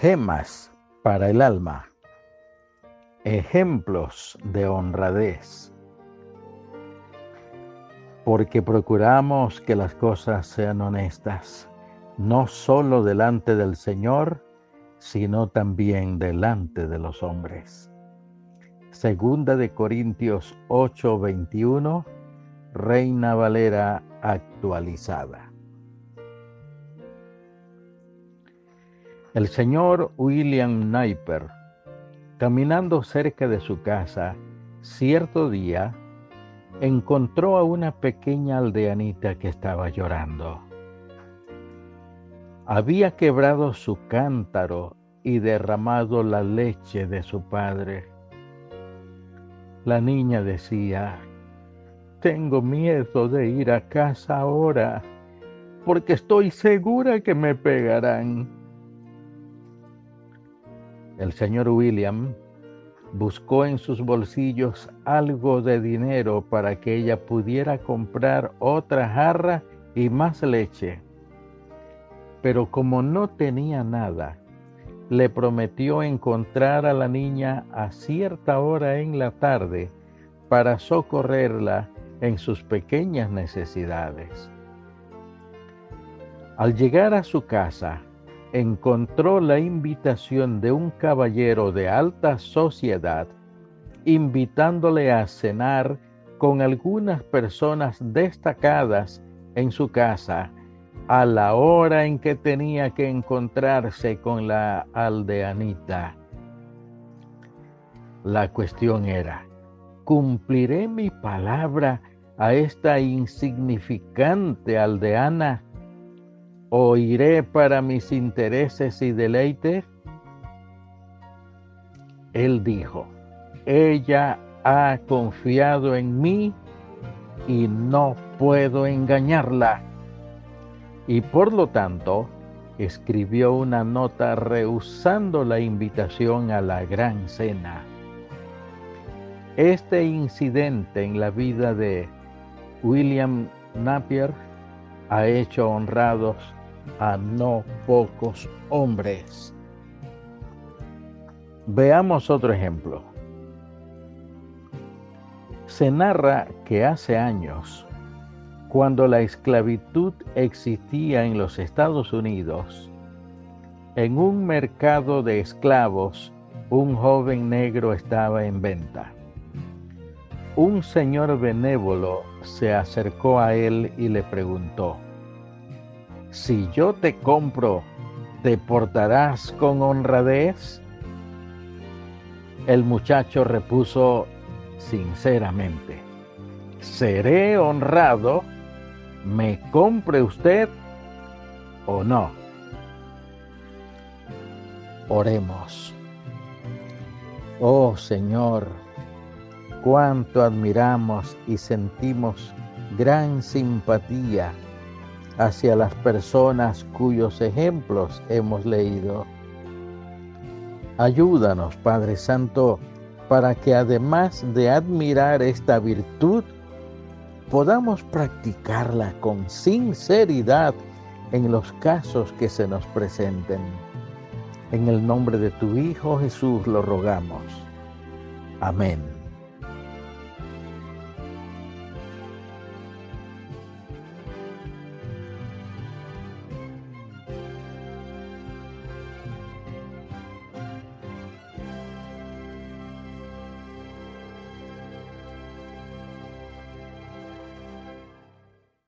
Gemas para el alma. Ejemplos de honradez. Porque procuramos que las cosas sean honestas, no solo delante del Señor, sino también delante de los hombres. Segunda de Corintios 8:21, Reina Valera actualizada. El señor William Napier, caminando cerca de su casa, cierto día, encontró a una pequeña aldeanita que estaba llorando. Había quebrado su cántaro y derramado la leche de su padre. La niña decía, tengo miedo de ir a casa ahora, porque estoy segura que me pegarán. El señor William buscó en sus bolsillos algo de dinero para que ella pudiera comprar otra jarra y más leche. Pero como no tenía nada, le prometió encontrar a la niña a cierta hora en la tarde para socorrerla en sus pequeñas necesidades. Al llegar a su casa, encontró la invitación de un caballero de alta sociedad invitándole a cenar con algunas personas destacadas en su casa a la hora en que tenía que encontrarse con la aldeanita. La cuestión era, ¿cumpliré mi palabra a esta insignificante aldeana o iré para mis intereses y deleites? Él dijo, ella ha confiado en mí y no puedo engañarla. Y por lo tanto, escribió una nota rehusando la invitación a la gran cena. Este incidente en la vida de William Napier ha hecho honrados a no pocos hombres. Veamos otro ejemplo. Se narra que hace años, cuando la esclavitud existía en los Estados Unidos, en un mercado de esclavos, un joven negro estaba en venta. Un señor benévolo se acercó a él y le preguntó, si yo te compro, ¿te portarás con honradez? El muchacho repuso sinceramente, seré honrado, me compre usted o no. Oremos. Oh Señor, cuánto admiramos y sentimos gran simpatía hacia las personas cuyos ejemplos hemos leído. Ayúdanos, Padre Santo, para que además de admirar esta virtud, podamos practicarla con sinceridad en los casos que se nos presenten. En el nombre de tu Hijo Jesús lo rogamos. Amén.